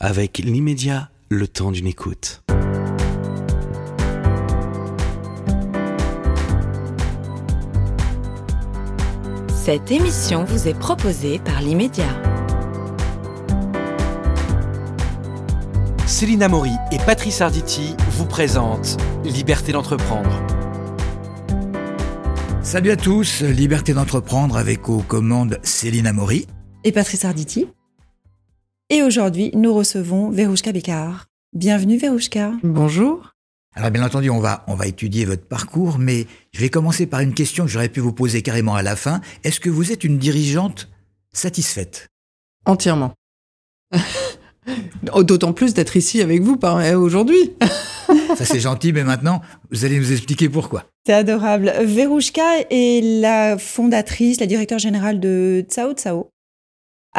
Avec l'immédiat, le temps d'une écoute. Cette émission vous est proposée par l'immédiat. Céline Maury et Patrice Arditi vous présentent Liberté d'entreprendre. Salut à tous, Liberté d'entreprendre avec aux commandes Céline Amaury et Patrice Arditi. Et aujourd'hui, nous recevons Verouchka Bekar. Bienvenue Verouchka. Bonjour. Alors bien entendu, on va, on va étudier votre parcours, mais je vais commencer par une question que j'aurais pu vous poser carrément à la fin. Est-ce que vous êtes une dirigeante satisfaite? Entièrement. D'autant plus d'être ici avec vous aujourd'hui. Ça c'est gentil, mais maintenant, vous allez nous expliquer pourquoi. C'est adorable. Verouchka est la fondatrice, la directeur générale de Tsao Tsao.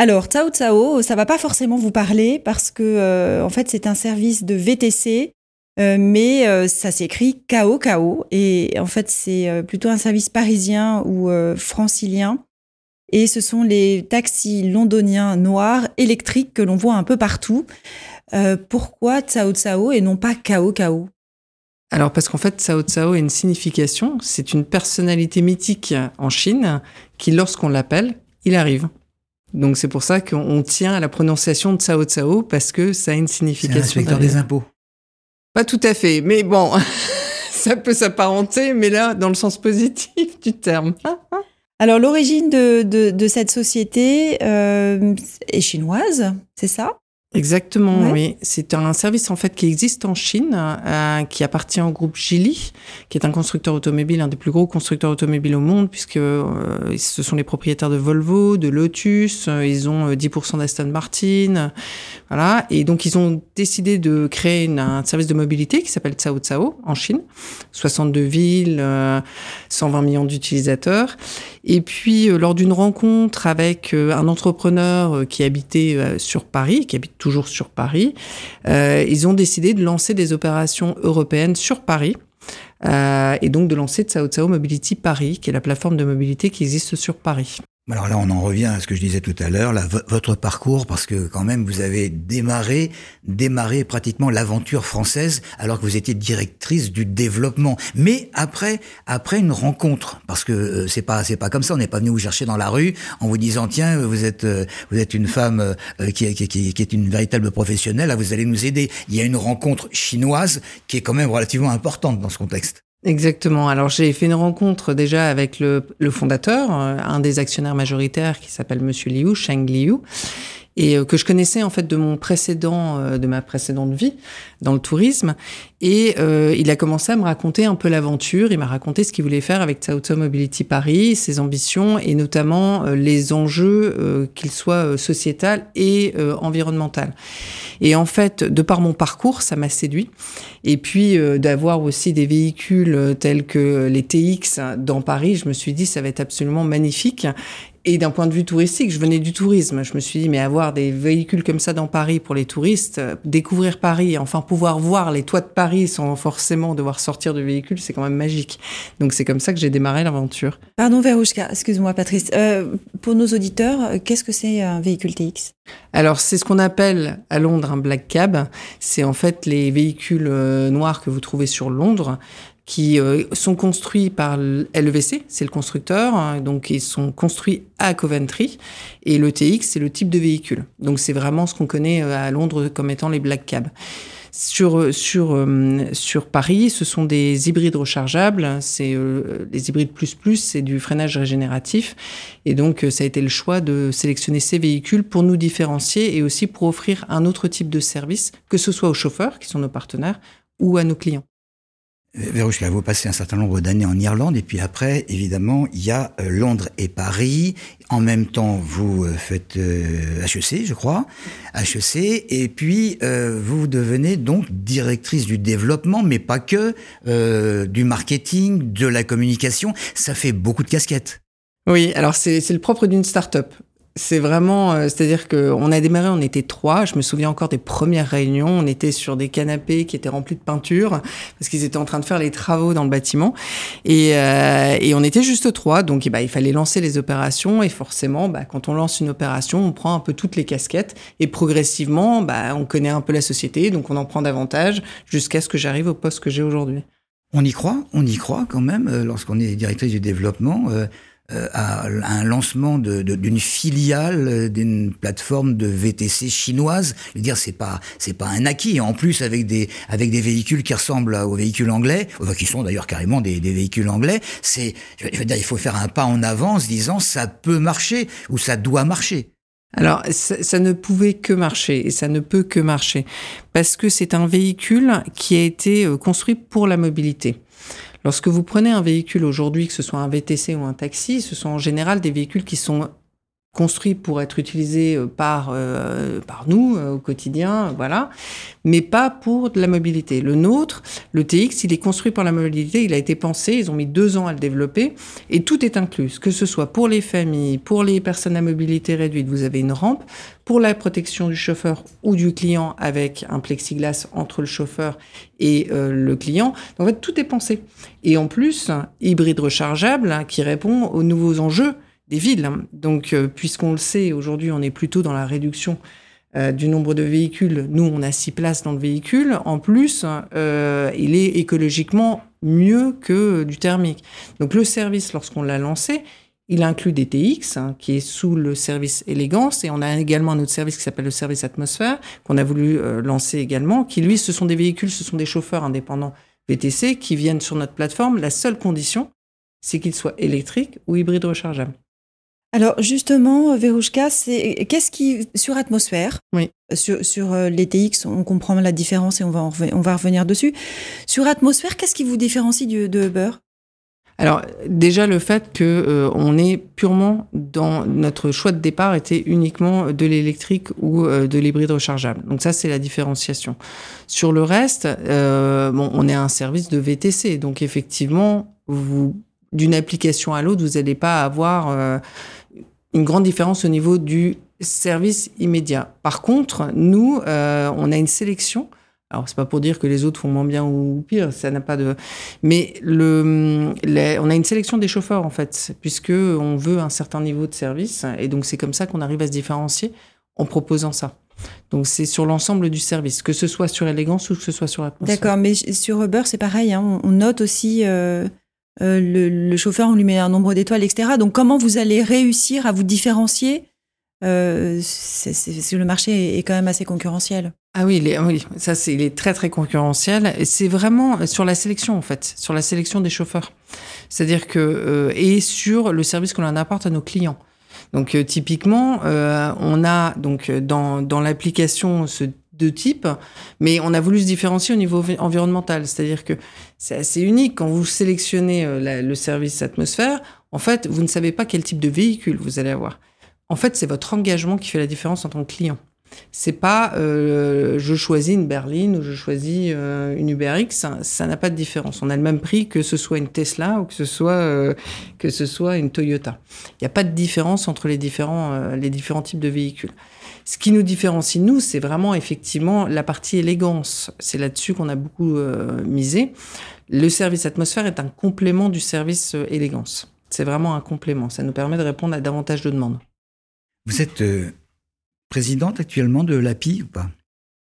Alors, Tsao Tsao, ça va pas forcément vous parler parce que, euh, en fait, c'est un service de VTC euh, mais euh, ça s'écrit KO KO et en fait c'est plutôt un service parisien ou francilien et ce sont les taxis londoniens noirs électriques que l'on voit un peu partout. pourquoi Tsao Tsao et non pas KO KO alors parce qu'en fait, Tsao Tsao a une signification, c'est une personnalité mythique en Chine qui, lorsqu'on l'appelle, il arrive. Donc c'est pour ça qu'on tient à la prononciation de Tsao Tsao parce que ça a une signification. C'est l'inspecteur des impôts. Pas tout à fait, mais bon, ça peut s'apparenter, mais là, dans le sens positif du terme. Alors, l'origine de, cette société euh, est chinoise, c'est ça? Exactement, oui. C'est un service en fait qui existe en Chine, euh, qui appartient au groupe Geely, qui est un constructeur automobile, un des plus gros constructeurs automobiles au monde, puisque euh, ce sont les propriétaires de Volvo, de Lotus, euh, ils ont 10% d'Aston Martin, voilà. Et donc ils ont décidé de créer un service de mobilité qui s'appelle Tsao Tsao en Chine, 62 villes, 120 millions d'utilisateurs. Et puis lors d'une rencontre avec un entrepreneur qui habitait sur Paris, qui habite toujours sur Paris, euh, ils ont décidé de lancer des opérations européennes sur Paris. Euh, et donc de lancer Tsao Tsao Mobility Paris, qui est la plateforme de mobilité qui existe sur Paris. Alors là, on en revient à ce que je disais tout à l'heure, votre parcours, parce que quand même, vous avez démarré, démarré pratiquement l'aventure française, alors que vous étiez directrice du développement. Mais après, après une rencontre, parce que euh, c'est pas, c'est pas comme ça. On n'est pas venu vous chercher dans la rue en vous disant tiens, vous êtes, euh, vous êtes une femme euh, qui, qui, est une véritable professionnelle, là, vous allez nous aider. Il y a une rencontre chinoise qui est quand même relativement importante dans ce contexte. Exactement. Alors j'ai fait une rencontre déjà avec le, fondateur, euh, un des actionnaires majoritaires qui s'appelle Monsieur Liu, Sheng Liu, et euh, que je connaissais en fait de mon précédent, euh, de ma précédente vie dans le tourisme. Et euh, il a commencé à me raconter un peu l'aventure. Il m'a raconté ce qu'il voulait faire avec Tsao Mobility Paris, ses ambitions et notamment les enjeux, qu'ils soient sociétal et environnemental. Et en fait, de par mon parcours, ça m'a séduit. Et puis d'avoir aussi des véhicules tels que les TX dans Paris, je me suis dit ça va être absolument magnifique. Et d'un point de vue touristique, je venais du tourisme. Je me suis dit, mais avoir des véhicules comme ça dans Paris pour les touristes, euh, découvrir Paris, enfin pouvoir voir les toits de Paris sans forcément devoir sortir de véhicule, c'est quand même magique. Donc c'est comme ça que j'ai démarré l'aventure. Pardon Verouchka, excuse-moi Patrice. Euh, pour nos auditeurs, euh, qu'est-ce que c'est un véhicule TX Alors c'est ce qu'on appelle à Londres un black cab. C'est en fait les véhicules noirs que vous trouvez sur Londres qui euh, sont construits par LVC, c'est le constructeur, hein, donc ils sont construits à Coventry, et le TX, c'est le type de véhicule. Donc c'est vraiment ce qu'on connaît euh, à Londres comme étant les black cabs. Sur, euh, sur, sur Paris, ce sont des hybrides rechargeables. C'est les hybrides plus plus, c'est du freinage régénératif. Et donc, ça a été le choix de sélectionner ces véhicules pour nous différencier et aussi pour offrir un autre type de service, que ce soit aux chauffeurs, qui sont nos partenaires, ou à nos clients. Verouchka, vous passez un certain nombre d'années en Irlande et puis après, évidemment, il y a euh, Londres et Paris. En même temps, vous euh, faites HEC, euh, je crois, HEC, et puis vous devenez donc directrice du développement, mais pas que, du marketing, de la communication. Ça fait beaucoup de casquettes. Oui, alors c'est le propre d'une start-up C'est vraiment, euh, c'est-à-dire qu'on a démarré, on était trois. Je me souviens encore des premières réunions. On était sur des canapés qui étaient remplis de peinture parce qu'ils étaient en train de faire les travaux dans le bâtiment. Et, euh, on était juste trois. Donc, bah, il fallait lancer les opérations. Et forcément, bah, quand on lance une opération, on prend un peu toutes les casquettes. Et progressivement, bah, on connaît un peu la société. Donc, on en prend davantage jusqu'à ce que j'arrive au poste que j'ai aujourd'hui. On y croit, on y croit quand même euh, lorsqu'on est directrice du développement. À un lancement d'une de, filiale euh, d'une plateforme de VTC chinoise. Je veux dire, c'est pas c'est pas un acquis. En plus, avec des avec des véhicules qui ressemblent aux véhicules anglais, qui sont d'ailleurs carrément des, des, véhicules anglais. C'est, je veux dire, il faut faire un pas en avant en se disant ça peut marcher ou ça doit marcher. Alors, ça, ça, ne pouvait que marcher et ça ne peut que marcher parce que c'est un véhicule qui a été euh, construit pour la mobilité. Lorsque vous prenez un véhicule aujourd'hui, que ce soit un VTC ou un taxi, ce sont en général des véhicules qui sont construits pour être utilisés euh, par euh, par nous euh, au quotidien, voilà, mais pas pour de la mobilité. Le nôtre, le TX, il est construit pour la mobilité, il a été pensé, ils ont mis deux ans à le développer, et tout est inclus, que ce soit pour les familles, pour les personnes à mobilité réduite, vous avez une rampe, pour la protection du chauffeur ou du client avec un plexiglas entre le chauffeur et le client. En fait, tout est pensé. Et en plus, hybride rechargeable hein, qui répond aux nouveaux enjeux des villes. Hein. Donc, euh, puisqu'on le sait, aujourd'hui, on est plutôt dans la réduction euh, du nombre de véhicules. Nous, on a six places dans le véhicule. En plus, euh, il est écologiquement mieux que du thermique. Donc, le service, lorsqu'on l'a lancé, il inclut des TX, hein, qui est sous le service élégance, et on a également un autre service qui s'appelle le service atmosphère, qu'on a voulu lancer également, qui lui, ce sont des véhicules, ce sont des chauffeurs indépendants VTC qui viennent sur notre plateforme. La seule condition, c'est qu'ils soient électriques ou hybrides rechargeables. Alors justement, Verouchka, c'est qu'est-ce qui sur atmosphère Oui. Sur, sur euh, les TX, on comprend la différence et on va on va revenir dessus. Sur atmosphère, qu'est-ce qui vous différencie du, de Uber alors déjà le fait que euh, on est purement dans notre choix de départ était uniquement de l'électrique ou euh, de l'hybride rechargeable. Donc ça c'est la différenciation. Sur le reste, bon, on est un service de VTC, donc effectivement vous d'une application à l'autre vous n'allez pas avoir une grande différence au niveau du service immédiat. Par contre, nous, euh, on a une sélection. Alors, c'est pas pour dire que les autres font moins bien ou pire, ça n'a pas de. Mais le, on a une sélection des chauffeurs en fait, puisque on veut un certain niveau de service, et donc c'est comme ça qu'on arrive à se différencier en proposant ça. Donc c'est sur l'ensemble du service, que ce soit sur élégance ou que ce soit sur atmosphère. D'accord, mais sur Uber c'est pareil. Hein. on note aussi euh, euh, le, chauffeur, on lui met un nombre d'étoiles, etc. Donc, comment vous allez réussir à vous différencier euh, Le marché est quand même assez concurrentiel. Ah oui, oui ça, il est très, très concurrentiel. C'est vraiment sur la sélection, en fait, sur la sélection des chauffeurs. C'est-à-dire que, euh, et sur le service qu'on en apporte à nos clients. Donc, typiquement, on a donc dans, dans l'application ce de type, mais on a voulu se différencier au niveau environnemental. C'est-à-dire que c'est assez unique quand vous sélectionnez euh, le service atmosphère. En fait, vous ne savez pas quel type de véhicule vous allez avoir. En fait, c'est votre engagement qui fait la différence en tant que client. C'est pas euh, je choisis une berline ou je choisis euh, une Uber X, ça n'a pas de différence. On a le même prix que ce soit une Tesla ou que ce soit que ce soit une Toyota. Il n'y a pas de différence entre les différents les différents types de véhicules. Ce qui nous différencie, nous, c'est vraiment effectivement la partie élégance. C'est là-dessus qu'on a beaucoup euh, misé. Le service atmosphère est un complément du service euh, élégance. C'est vraiment un complément. Ça nous permet de répondre à davantage de demandes. Vous êtes euh, présidente actuellement de l'API ou pas?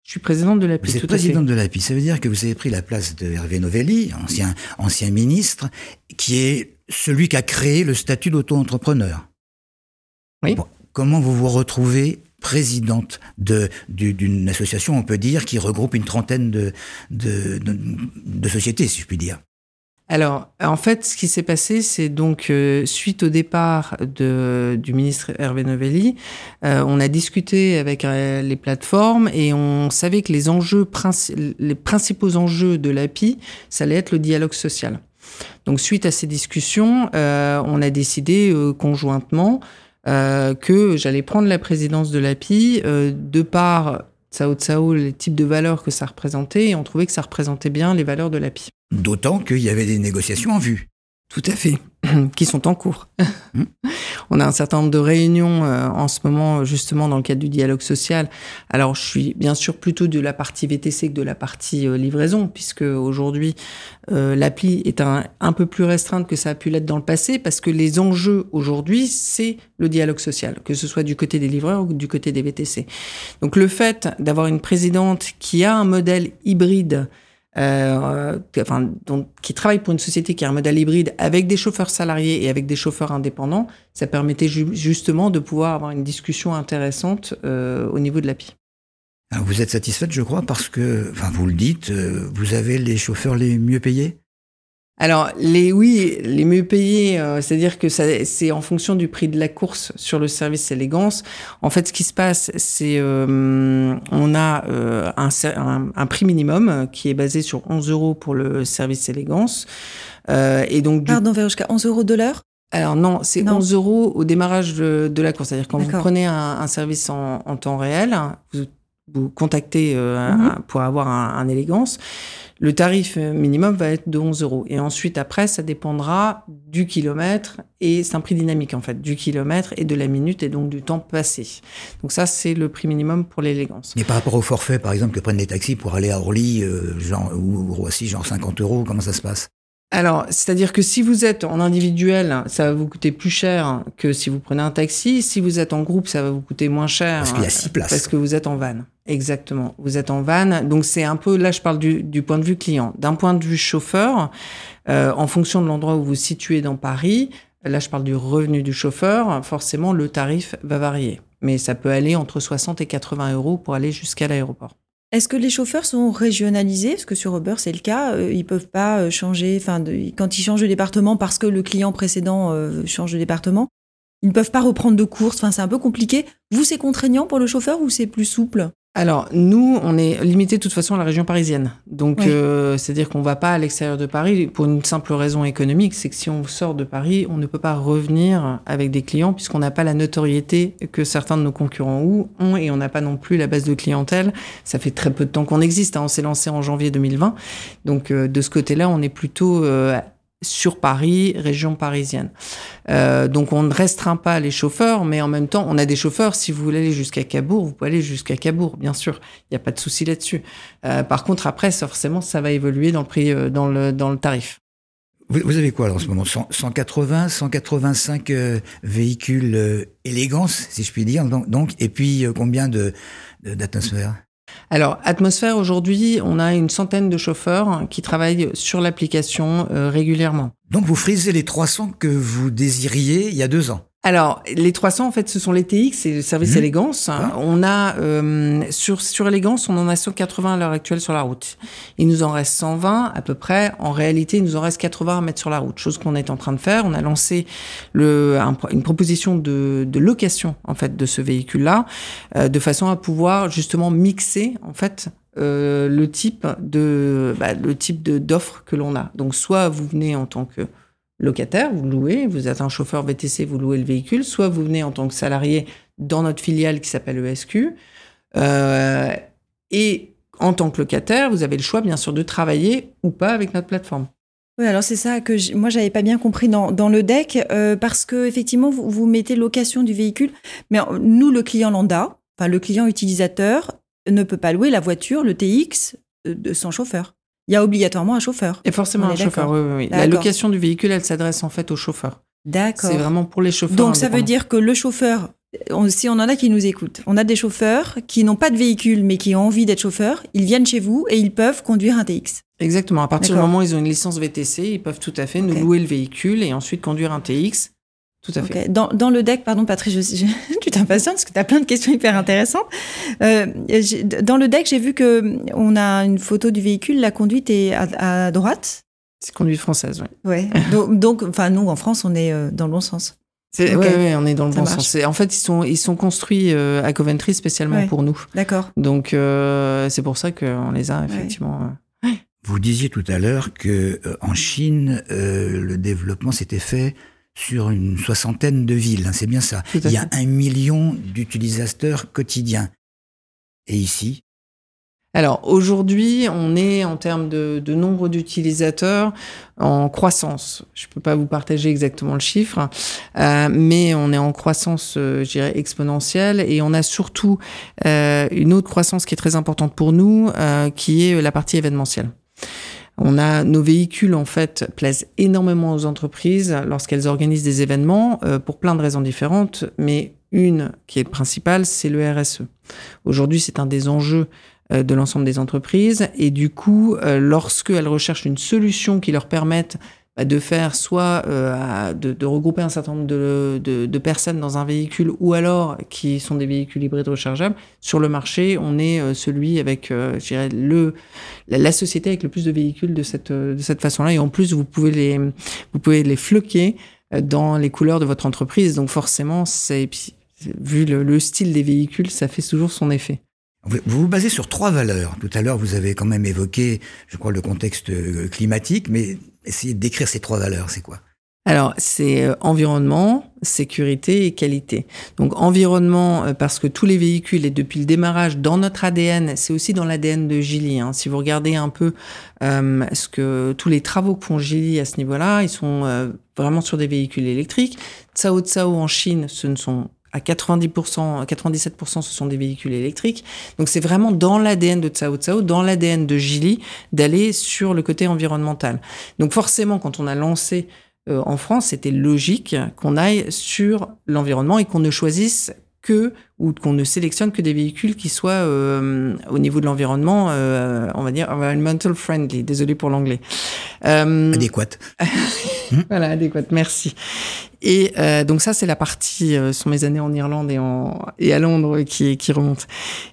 Je suis présidente de l'API. Vous êtes présidente de l'API. Ça veut dire que vous avez pris la place de Hervé Novelli, ancien, ancien ministre, qui est celui qui a créé le statut d'auto-entrepreneur. Oui. comment vous vous retrouvez présidente de, d'une association, on peut dire, qui regroupe une trentaine de, de, sociétés, si je puis dire? Alors, en fait, ce qui s'est passé, c'est donc euh, suite au départ du ministre Hervé Novelli, euh, on a discuté avec euh, les plateformes et on savait que les enjeux, les principaux enjeux de l'API, ça allait être le dialogue social. Donc, suite à ces discussions, on a décidé conjointement que j'allais prendre la présidence de l'API de par Tsao Tsao, les types de valeurs que ça représentait, et on trouvait que ça représentait bien les valeurs de l'API. D'autant qu'il y avait des négociations en vue. Tout à fait, qui sont en cours. On a un certain nombre de réunions euh, en ce moment, justement, dans le cadre du dialogue social. Alors, je suis bien sûr plutôt de la partie VTC que de la partie euh, livraison, puisque aujourd'hui, euh, l'appli est un, un peu plus restreinte que ça a pu l'être dans le passé, parce que les enjeux aujourd'hui, c'est le dialogue social, que ce soit du côté des livreurs ou du côté des VTC. Donc, le fait d'avoir une présidente qui a un modèle hybride, euh, enfin, donc, qui travaille pour une société qui a un modèle hybride avec des chauffeurs salariés et avec des chauffeurs indépendants, ça permettait ju- justement de pouvoir avoir une discussion intéressante euh, au niveau de l'API. Alors, vous êtes satisfaite, je crois, parce que, enfin, vous le dites, euh, vous avez les chauffeurs les mieux payés? Alors, les oui, les mieux payés, euh, c'est-à-dire que ça, c'est en fonction du prix de la course sur le service élégance. En fait, ce qui se passe, c'est euh, on a euh, un, un, un prix minimum euh, qui est basé sur 11 euros pour le service élégance. Euh, et donc, du Pardon, Vérouchka, 11 euros de l'heure? Alors non, c'est Non. 11 euros au démarrage de, de la course. C'est-à-dire quand vous prenez un, un service en, en temps réel, vous, vous contactez euh, Mhm. un- pour avoir un, un élégance, le tarif euh, minimum va être de 11 euros. Et ensuite, après, ça dépendra du kilomètre et c'est un prix dynamique en fait, du kilomètre et de la minute et donc du temps passé. Donc ça, c'est le prix minimum pour l'élégance. Mais par rapport au forfait, par exemple, que prennent les taxis pour aller à Orly, euh, genre, ou Roissy, genre 50 euros, comment ça se passe? Alors, c'est-à-dire que si vous êtes en individuel, ça va vous coûter plus cher que si vous prenez un taxi. Si vous êtes en groupe, ça va vous coûter moins cher. Parce qu'il y a six places. Parce que vous êtes en van. Exactement. Vous êtes en van. Donc, c'est un peu, là, je parle du, point de vue client. D'un point de vue chauffeur, euh, en fonction de l'endroit où vous vous situez dans Paris, là, je parle du revenu du chauffeur, forcément, le tarif va varier. Mais ça peut aller entre 60 et 80 euros pour aller jusqu'à l'aéroport. Est-ce que les chauffeurs sont régionalisés? Parce que sur Uber, c'est le cas. euh, Ils peuvent pas euh, changer, enfin, quand ils changent de département parce que le client précédent change de département, ils ne peuvent pas reprendre de course. Enfin, c'est un peu compliqué. Vous, c'est contraignant pour le chauffeur ou c'est plus souple? Alors, nous, on est limité de toute façon à la région parisienne. Donc, Oui. euh, c'est-à-dire qu'on va pas à l'extérieur de Paris pour une simple raison économique, c'est que si on sort de Paris, on ne peut pas revenir avec des clients puisqu'on n'a pas la notoriété que certains de nos concurrents ont et on n'a pas non plus la base de clientèle. Ça fait très peu de temps qu'on existe. hein. On s'est lancé en janvier 2020. Donc, euh, de ce côté-là, on est plutôt euh, sur Paris, région parisienne. Euh, donc on ne restreint pas les chauffeurs, mais en même temps, on a des chauffeurs. Si vous voulez aller jusqu'à Cabourg, vous pouvez aller jusqu'à Cabourg, bien sûr. Il n'y a pas de souci là-dessus. Euh, par contre, après, forcément, ça va évoluer dans le prix, euh, dans le dans le tarif. vous, avez quoi alors en ce moment? 100 180, 185 euh, véhicules élégance, si je puis dire, donc, donc et puis combien de- d'atmosphères Alors, Atmosphère, aujourd'hui, on a une centaine de chauffeurs qui travaillent sur l'application euh, régulièrement. Donc vous frisez les 300 que vous désiriez il y a deux ans. Alors, les 300, en fait, ce sont les TX, c'est le service Mhm. élégance. Ah. On a, euh, sur, sur élégance, on en a 180 à l'heure actuelle sur la route. Il nous en reste 120 à peu près. En réalité, il nous en reste 80 à mettre sur la route, chose qu'on est en train de faire. On a lancé le, un- une proposition de, de location, en fait, de ce véhicule-là, euh, de façon à pouvoir justement mixer, en fait, euh, le type de, bah, le type de d'offre que l'on a. Donc, soit vous venez en tant que locataire, vous louez, vous êtes un chauffeur VTC, vous louez le véhicule, soit vous venez en tant que salarié dans notre filiale qui s'appelle ESQ, euh, et en tant que locataire, vous avez le choix bien sûr de travailler ou pas avec notre plateforme. Oui, alors c'est ça que moi j'avais pas bien compris dans, le deck euh, parce que effectivement vous, mettez location du véhicule, mais nous le client lambda, enfin le client utilisateur ne peut pas louer la voiture, le TX, euh, de, sans chauffeur. Il y a obligatoirement un chauffeur. Et forcément un chauffeur, oui, oui, oui. La location du véhicule, elle s'adresse en fait aux chauffeurs. D'accord. C'est vraiment pour les chauffeurs. Donc ça veut dire que le chauffeur, on- si on en a qui nous écoutent, on a des chauffeurs qui n'ont pas de véhicule mais qui ont envie d'être chauffeurs, ils viennent chez vous et ils peuvent conduire un TX. Exactement. À partir du moment où ils ont une licence VTC, ils peuvent tout à fait nous louer le véhicule et ensuite conduire un TX. Tout à fait. Dans, dans le deck, pardon Patrick, je, je- tu t'impatientes parce que tu as plein de questions hyper intéressantes. Euh, dans le deck, j'ai vu que on a une photo du véhicule, la conduite est à, à droite. C'est conduite française, oui. Ouais. donc, enfin, nous en France, on est euh, dans le bon sens. C'est, Ok. ouais, ouais, on est dans le Ça bon marche. sens. En fait, ils sont, ils sont construits euh, à Coventry spécialement Ouais. pour nous. D'accord. Donc, euh, c'est pour ça qu'on les a effectivement. euh. Vous disiez tout à l'heure que euh, en Chine, euh, le développement s'était fait sur une soixantaine de villes. hein, c'est bien ça. Il y a un million d'utilisateurs quotidiens. Et ici, Alors aujourd'hui, on est en termes de, de nombre d'utilisateurs en croissance. Je ne peux pas vous partager exactement le chiffre, euh, mais on est en croissance, euh, je dirais, exponentielle. Et on a surtout euh, une autre croissance qui est très importante pour nous, qui est la partie événementielle. On a nos véhicules en fait plaisent énormément aux entreprises lorsqu'elles organisent des événements euh, pour plein de raisons différentes, mais une qui est principale, c'est le RSE. Aujourd'hui, c'est un des enjeux euh, de l'ensemble des entreprises et du coup, euh, lorsqu'elles recherchent une solution qui leur permette de faire soit euh, de, regrouper un certain nombre de, personnes dans un véhicule ou alors qui sont des véhicules hybrides rechargeables. Sur le marché, on est euh, celui avec, euh, je dirais, le, la, la, société avec le plus de véhicules de cette, de cette façon-là. Et en plus, vous pouvez les, vous pouvez les floquer dans les couleurs de votre entreprise. Donc forcément, c'est, vu le, le style des véhicules, ça fait toujours son effet. Vous vous basez sur trois valeurs. Tout à l'heure, vous avez quand même évoqué, je crois, le contexte climatique, mais Essayez de décrire ces trois valeurs, c'est quoi? Alors, c'est euh, environnement, sécurité et qualité. Donc, environnement, euh, parce que tous les véhicules, et depuis le démarrage, dans notre ADN, c'est aussi dans l'ADN de Gili. Hein. Si vous regardez un peu euh, ce que tous les travaux que font Gili à ce niveau-là, ils sont vraiment sur des véhicules électriques. Tsao Tsao en Chine, ce ne sont à 90%, 97%, ce sont des véhicules électriques. Donc c'est vraiment dans l'ADN de Tsao Tsao, dans l'ADN de Gili, d'aller sur le côté environnemental. Donc forcément, quand on a lancé euh, en France, c'était logique qu'on aille sur l'environnement et qu'on ne choisisse que ou qu'on ne sélectionne que des véhicules qui soient euh, au niveau de l'environnement, euh, on va dire environmental friendly. Désolé pour l'anglais. Euh, adéquate. voilà, adéquate. Merci. Et euh, donc ça, c'est la partie euh, sur mes années en Irlande et, en, et à Londres qui, qui remonte.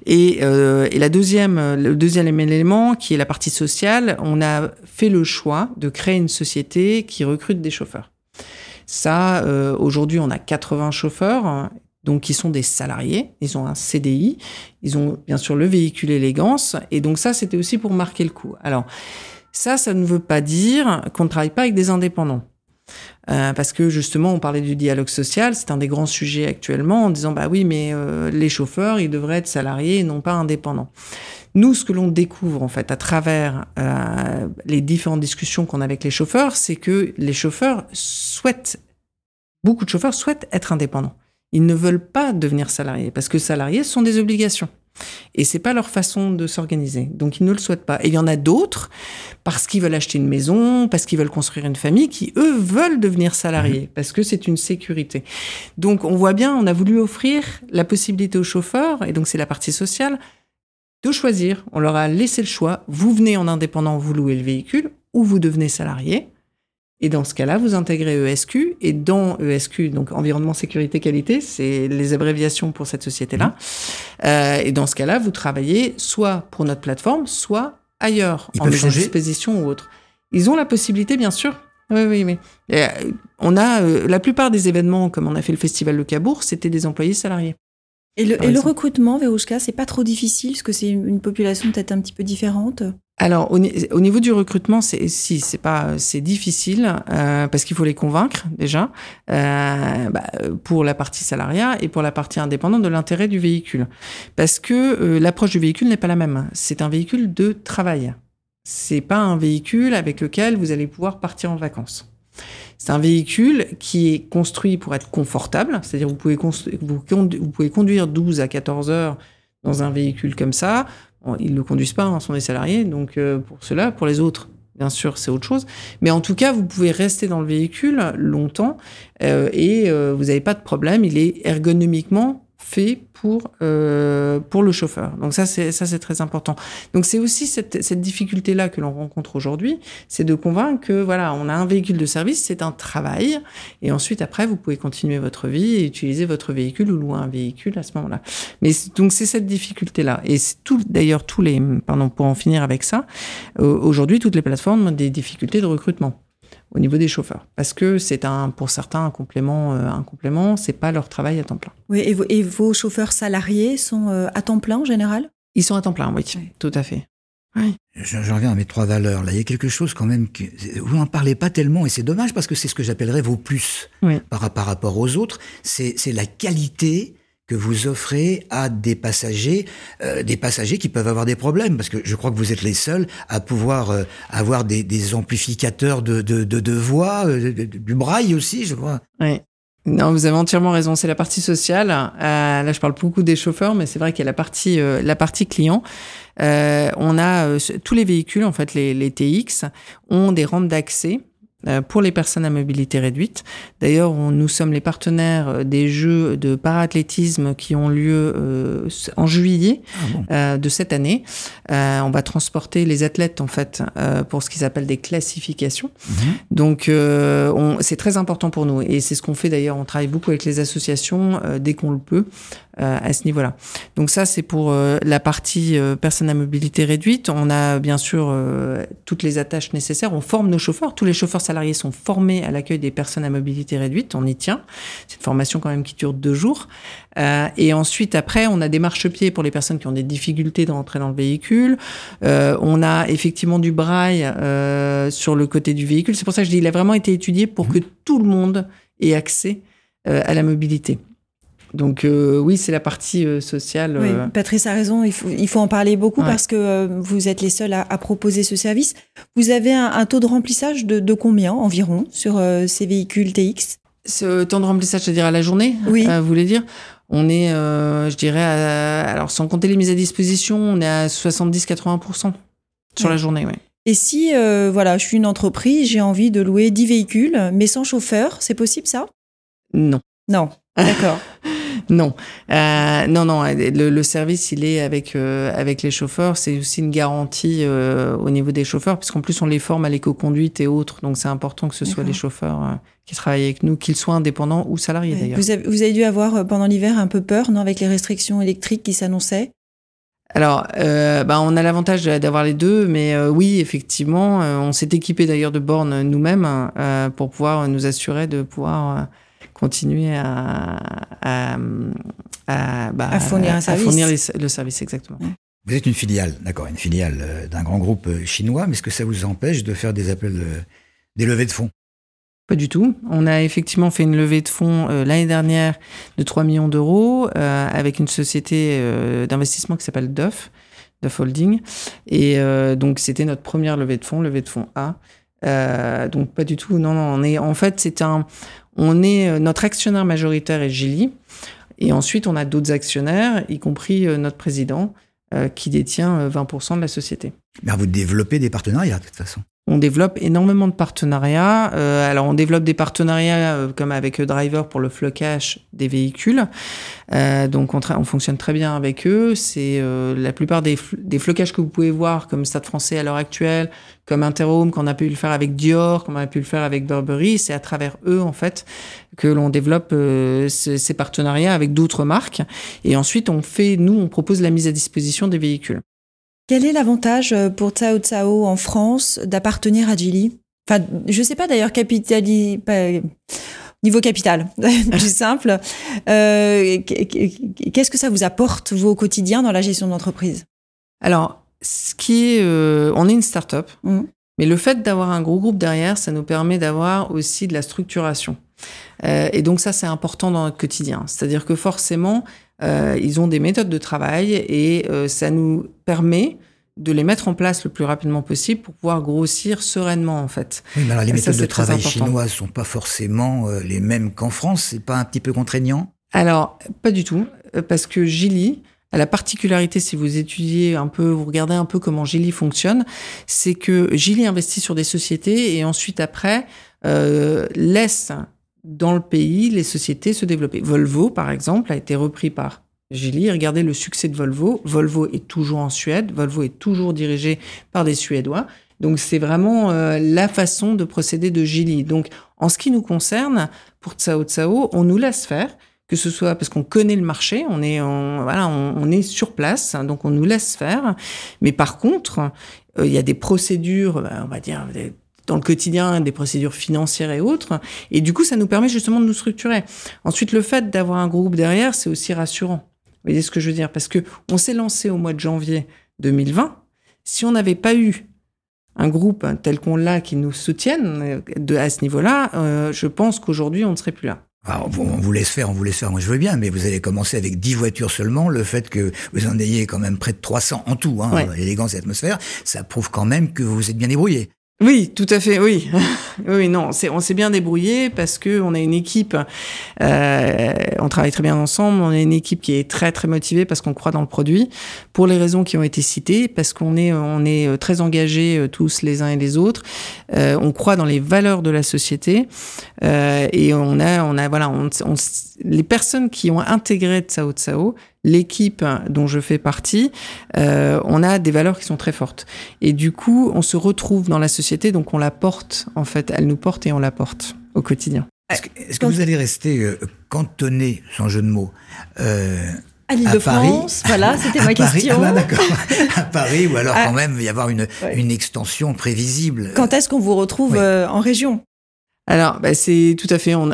Et, euh, et la deuxième, le deuxième élément, qui est la partie sociale, on a fait le choix de créer une société qui recrute des chauffeurs. Ça, euh, aujourd'hui, on a 80 chauffeurs donc qui sont des salariés, ils ont un CDI, ils ont bien sûr le véhicule élégance, et donc ça c'était aussi pour marquer le coup. Alors ça, ça ne veut pas dire qu'on ne travaille pas avec des indépendants. Euh, parce que justement, on parlait du dialogue social, c'est un des grands sujets actuellement, en disant bah oui, mais euh, les chauffeurs, ils devraient être salariés et non pas indépendants. Nous, ce que l'on découvre en fait à travers euh, les différentes discussions qu'on a avec les chauffeurs, c'est que les chauffeurs souhaitent, beaucoup de chauffeurs souhaitent être indépendants. Ils ne veulent pas devenir salariés parce que salariés sont des obligations. Et c'est pas leur façon de s'organiser. Donc ils ne le souhaitent pas. Et il y en a d'autres parce qu'ils veulent acheter une maison, parce qu'ils veulent construire une famille, qui eux veulent devenir salariés mmh. parce que c'est une sécurité. Donc on voit bien, on a voulu offrir la possibilité aux chauffeurs, et donc c'est la partie sociale, de choisir. On leur a laissé le choix. Vous venez en indépendant, vous louez le véhicule, ou vous devenez salarié. Et dans ce cas-là, vous intégrez ESQ. Et dans ESQ, donc environnement, sécurité, qualité, c'est les abréviations pour cette société-là. Mmh. Euh, et dans ce cas-là, vous travaillez soit pour notre plateforme, soit ailleurs, Ils en expédition ou autre. Ils ont la possibilité, bien sûr. Oui, oui, mais euh, on a euh, la plupart des événements, comme on a fait le festival de Cabourg, c'était des employés salariés. Et le, et le recrutement, Verouchka, c'est pas trop difficile parce que c'est une population peut-être un petit peu différente? Alors au, au, niveau du recrutement, c'est si c'est pas c'est difficile euh, parce qu'il faut les convaincre déjà euh, bah, pour la partie salariat et pour la partie indépendante de l'intérêt du véhicule parce que euh, l'approche du véhicule n'est pas la même. C'est un véhicule de travail. C'est pas un véhicule avec lequel vous allez pouvoir partir en vacances. C'est un véhicule qui est construit pour être confortable, c'est-à-dire vous pouvez vous, vous pouvez conduire 12 à 14 heures dans un véhicule comme ça ils ne le conduisent pas, hein, sont des salariés, donc euh, pour cela, pour les autres, bien sûr, c'est autre chose. Mais en tout cas, vous pouvez rester dans le véhicule longtemps euh, et euh, vous n'avez pas de problème. Il est ergonomiquement fait pour euh, pour le chauffeur. Donc ça c'est ça c'est très important. Donc c'est aussi cette, cette difficulté là que l'on rencontre aujourd'hui, c'est de convaincre que voilà on a un véhicule de service, c'est un travail et ensuite après vous pouvez continuer votre vie et utiliser votre véhicule ou louer un véhicule à ce moment-là. Mais donc c'est cette difficulté là et tout d'ailleurs tous les pardon pour en finir avec ça euh, aujourd'hui toutes les plateformes ont des difficultés de recrutement au niveau des chauffeurs parce que c'est un pour certains un complément euh, un complément c'est pas leur travail à temps plein oui et, vos, et vos chauffeurs salariés sont euh, à temps plein en général? Ils sont à temps plein oui, oui. tout à fait oui. Je, je, reviens à mes trois valeurs. Là, il y a quelque chose quand même que vous n'en parlez pas tellement, et c'est dommage parce que c'est ce que j'appellerais vos plus oui. par, par rapport aux autres. C'est la qualité que vous offrez à des passagers, euh, des passagers qui peuvent avoir des problèmes, parce que je crois que vous êtes les seuls à pouvoir euh, avoir des, des, amplificateurs de, de, de, de voix, euh, du braille aussi, je crois. Oui. Non, vous avez entièrement raison. C'est la partie sociale. là, je parle beaucoup des chauffeurs, mais c'est vrai qu'il y a la partie, la partie client. on a tous les véhicules, en fait, les, les TX, ont des rampes d'accès euh, pour les personnes à mobilité réduite. D'ailleurs, nous sommes les partenaires euh, des Jeux de paraathlétisme qui ont lieu euh, en juillet ah de cette année. on va transporter les athlètes en fait pour ce qu'ils appellent des classifications. Mhm. Donc, c'est très important pour nous et c'est ce qu'on fait d'ailleurs. On travaille beaucoup avec les associations dès qu'on le peut à ce niveau-là. Donc ça, c'est pour la partie personnes à mobilité réduite. On a bien sûr toutes les attaches nécessaires. On forme nos chauffeurs. Tous les chauffeurs salariés sont formés à l'accueil des personnes à mobilité réduite. On y tient. C'est une formation quand même qui dure deux jours. Euh, et ensuite, après, on a des marchepieds pour les personnes qui ont des difficultés d'entrer dans le véhicule. Euh, on a effectivement du braille euh, sur le côté du véhicule. C'est pour ça que je dis, il a vraiment été étudié pour que tout le monde ait accès à la mobilité. Donc euh, oui, c'est la partie euh, sociale. Oui, euh. Patrice a raison, il faut, il faut en parler beaucoup parce que vous êtes les seuls à, proposer ce service. Vous avez un, taux de remplissage de, combien environ sur ces véhicules TX Ce temps de remplissage, c'est-à-dire à la journée Oui. vous voulez dire? On est, je dirais, alors sans compter les mises à disposition, on est à 70-80% sur la journée, oui. Et si, voilà, je suis une entreprise, j'ai envie de louer 10 véhicules, mais sans chauffeur, c'est possible ça? Non. Non, d'accord. Non, euh, non, non. Le, service, il est avec euh, avec les chauffeurs. C'est aussi une garantie euh, au niveau des chauffeurs, puisqu'en plus on les forme à l'éco-conduite et autres. Donc c'est important que ce soit les chauffeurs qui travaillent avec nous, qu'ils soient indépendants ou salariés d'ailleurs. Vous avez, vous avez dû avoir pendant l'hiver un peu peur, non, avec les restrictions électriques qui s'annonçaient? Alors, euh, bah, on a l'avantage d'avoir les deux, mais oui, effectivement, on s'est équipé d'ailleurs de bornes nous-mêmes pour pouvoir nous assurer de pouvoir continuer à, à, à, bah, fournir un service. fournir le service, exactement. Vous êtes une filiale, d'accord, une filiale euh, d'un grand groupe euh, chinois, mais est-ce que ça vous empêche de faire des appels, des levées de fonds? Pas du tout. On a effectivement fait une levée de fonds euh, l'année dernière de 3 millions d'euros avec une société d'investissement qui s'appelle Duff, Duff Holding. Et donc c'était notre première levée de fonds, levée de fonds A. donc pas du tout. Non, non. On est en fait c'est un on est euh, notre actionnaire majoritaire est Gilly, et ensuite on a d'autres actionnaires, y compris euh, notre président, euh, qui détient 20% de la société. Mais vous développez des partenariats de toute façon. On développe énormément de partenariats. alors, on développe des partenariats comme avec Driver pour le flocage des véhicules. donc, on, on, fonctionne très bien avec eux. C'est la plupart des, des flocages que vous pouvez voir, comme Stade Français à l'heure actuelle, comme Interhome, qu'on a pu le faire avec Dior, qu'on a pu le faire avec Burberry. C'est à travers eux, en fait, que l'on développe euh, ces, partenariats avec d'autres marques. Et ensuite, on fait, nous, on propose la mise à disposition des véhicules. Quel est l'avantage euh, pour Tsao Tsao en France d'appartenir à Geely Enfin, je sais pas d'ailleurs, capitali... niveau capital, plus simple. Euh, qu'est-ce que ça vous apporte, vous, au quotidien, dans la gestion d'entreprise? Alors, ce qui est, euh, on est une start-up, mm. mais le fait d'avoir un gros groupe derrière, ça nous permet d'avoir aussi de la structuration. Euh, et donc ça, c'est important dans notre quotidien. C'est-à-dire que forcément, ils ont des méthodes de travail et euh, ça nous permet de les mettre en place le plus rapidement possible pour pouvoir grossir sereinement en fait. Oui, mais alors les méthodes de travail chinoises sont pas forcément euh, les mêmes qu'en France. C'est pas un petit peu contraignant? Alors pas du tout, parce que Gili la particularité, si vous étudiez un peu, vous regardez un peu comment Gili fonctionne, c'est que Gili investit sur des sociétés et ensuite après euh, laisse dans le pays les sociétés se développer. Volvo, par exemple, a été repris par Gili. Regardez le succès de Volvo. Volvo est toujours en Suède. Volvo est toujours dirigé par des Suédois. Donc c'est vraiment euh, la façon de procéder de Gili. Donc en ce qui nous concerne, pour Tsao Tsao, on nous laisse faire que ce soit parce qu'on connaît le marché, on est, voilà, on, est sur place, donc on nous laisse faire. Mais par contre, euh, il y a des procédures, bah, on va dire, dans le quotidien, des procédures financières et autres. Et du coup, ça nous permet justement de nous structurer. Ensuite, le fait d'avoir un groupe derrière, c'est aussi rassurant. Vous voyez ce que je veux dire? Parce que on s'est lancé au mois de janvier 2020. Si on n'avait pas eu un groupe tel qu'on l'a qui nous soutienne de, à ce niveau-là, euh, je pense qu'aujourd'hui, on ne serait plus là. Alors, on vous laisse faire, on vous laisse faire, moi je veux bien, mais vous allez commencer avec 10 voitures seulement. Le fait que vous en ayez quand même près de 300 en tout, hein, Ouais. l'élégance et l'atmosphère, ça prouve quand même que vous vous êtes bien débrouillé. Oui, tout à fait, oui. oui, non, on s'est bien débrouillé parce que on a une équipe, euh, on travaille très bien ensemble, on a une équipe qui est très très motivée parce qu'on croit dans le produit, pour les raisons qui ont été citées, parce qu'on est, on est très engagés euh, tous les uns et les autres, euh, on croit dans les valeurs de la société euh, et on a, on a, voilà, les personnes qui ont intégré Tsao Tsao, l'équipe dont je fais partie, euh, on a des valeurs qui sont très fortes. Et du coup, on se retrouve dans la société, donc on la porte, en fait, elle nous porte et on la porte au quotidien. Est-ce que, est-ce que vous allez rester euh, cantonné, sans jeu de mots, euh, À l'île À de Paris. France, voilà, c'était à ma Paris question. Ah, d'accord. à Paris, ou alors Ah. quand même y avoir une, Ouais. une extension prévisible. Quand est-ce qu'on vous retrouve Oui. euh, en région? Alors, bah, c'est tout à fait, on,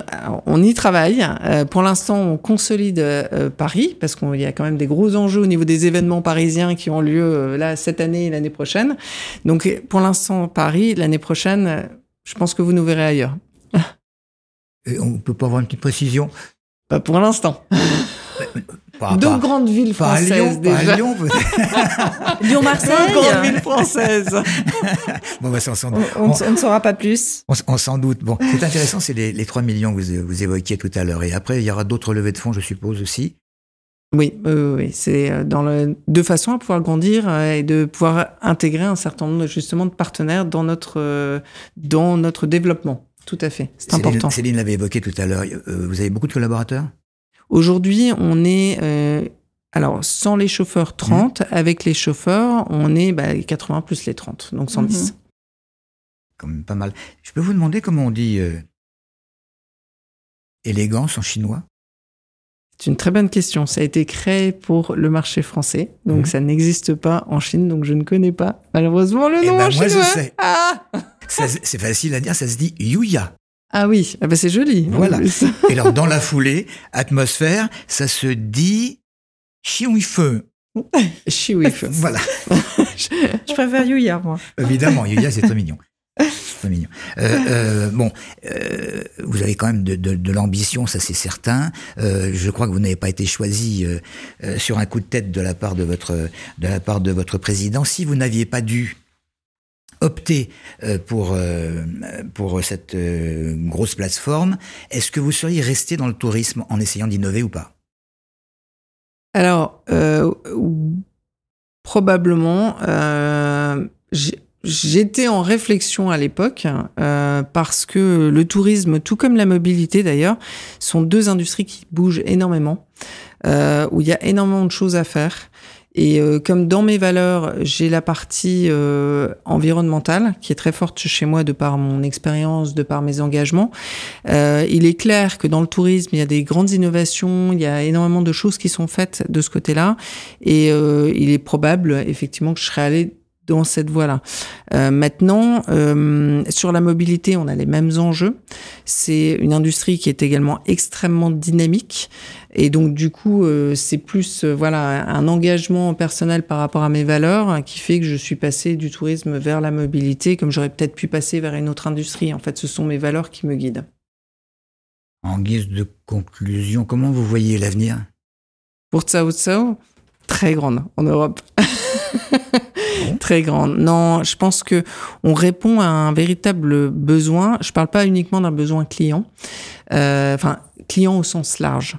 on y travaille. Euh, pour l'instant, on consolide euh, Paris, parce qu'il y a quand même des gros enjeux au niveau des événements parisiens qui ont lieu euh, là cette année et l'année prochaine. Donc, pour l'instant, Paris, l'année prochaine, euh, je pense que vous nous verrez ailleurs. Et on peut pas avoir une petite précision? Pas pour l'instant. par, Deux grandes villes françaises Lyon, par déjà. Lyon, peut-être. Lyon-Marseille Deux grandes villes françaises. bon, bah, on s'en on, on ne- on ne saura pas plus. On, on s'en doute. Bon, c'est intéressant, c'est les, les 3 millions que vous, vous évoquiez tout à l'heure. Et après, il y aura d'autres levées de fonds, je suppose aussi. Oui, oui, oui, c'est euh, dans le, de façon à pouvoir grandir euh, et de pouvoir intégrer un certain nombre justement de partenaires dans notre euh, dans notre développement. Tout à fait, c'est Céline, important. Céline l'avait évoqué tout à l'heure. Euh, vous avez beaucoup de collaborateurs? Aujourd'hui, on est euh, alors sans les chauffeurs 30, avec les chauffeurs, on est bah, 80 plus les 30, donc 110. Mhm. Quand même pas mal. Je peux vous demander comment on dit euh, élégance en chinois? C'est une très bonne question. Ça a été créé pour le marché français, donc Mhm. ça n'existe pas en Chine, donc je ne connais pas malheureusement le Eh nom ben, en moi, je sais. Ah, C'est facile à dire, ça se dit Yuya. Ah oui, ah bah c'est joli. Voilà. Et alors, dans la foulée, atmosphère, ça se dit Chiouifeu. Chiouif. Voilà. Je préfère Yuya, moi. Évidemment, Yuya, c'est très mignon. C'est très mignon. Euh, euh, bon, euh, vous avez quand même de, de, de l'ambition, ça c'est certain. Euh, je crois que vous n'avez pas été choisi euh, euh, sur un coup de tête de la part de votre de la part de votre président. Si vous n'aviez pas dû opter euh, pour euh, pour cette euh, grosse plateforme, est-ce que vous seriez resté dans le tourisme en essayant d'innover ou pas? Alors, probablement, j'étais en réflexion à l'époque parce que le tourisme, tout comme la mobilité d'ailleurs, sont deux industries qui bougent énormément, où il y a énormément de choses à faire. Et euh, comme dans mes valeurs, j'ai la partie euh, environnementale qui est très forte chez moi de par mon expérience, de par mes engagements. Euh, il est clair que dans le tourisme, il y a des grandes innovations, il y a énormément de choses qui sont faites de ce côté-là, et euh, il est probable effectivement que je serais allée dans cette voie-là. Euh, maintenant, euh, sur la mobilité, on a les mêmes enjeux. C'est une industrie qui est également extrêmement dynamique. Et donc, du coup, euh, c'est plus voilà un engagement personnel par rapport à mes valeurs hein, qui fait que je suis passée du tourisme vers la mobilité, comme j'aurais peut-être pu passer vers une autre industrie. En fait, ce sont mes valeurs qui me guident. En guise de conclusion, comment vous voyez l'avenir? Pour Tsao Tsao, très grande en Europe. très grande. Non, je pense que on répond à un véritable besoin. Je parle pas uniquement d'un besoin client. Euh, Enfin, client au sens large.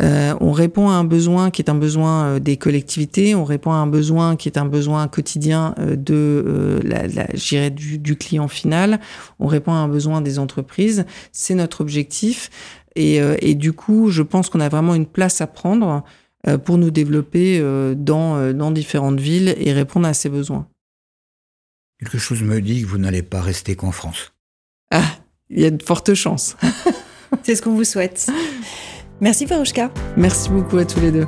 Euh, on répond à un besoin qui est un besoin euh, des collectivités. On répond à un besoin qui est un besoin quotidien euh, de euh, la, la, du, du client final. On répond à un besoin des entreprises. C'est notre objectif. Et, euh, et du coup, je pense qu'on a vraiment une place à prendre pour nous développer euh, dans, euh, dans différentes villes et répondre à ces besoins. Quelque chose me dit que vous n'allez pas rester qu'en France. Ah, il y a de fortes chances. C'est ce qu'on vous souhaite. Merci Farouchka. Merci beaucoup à tous les deux.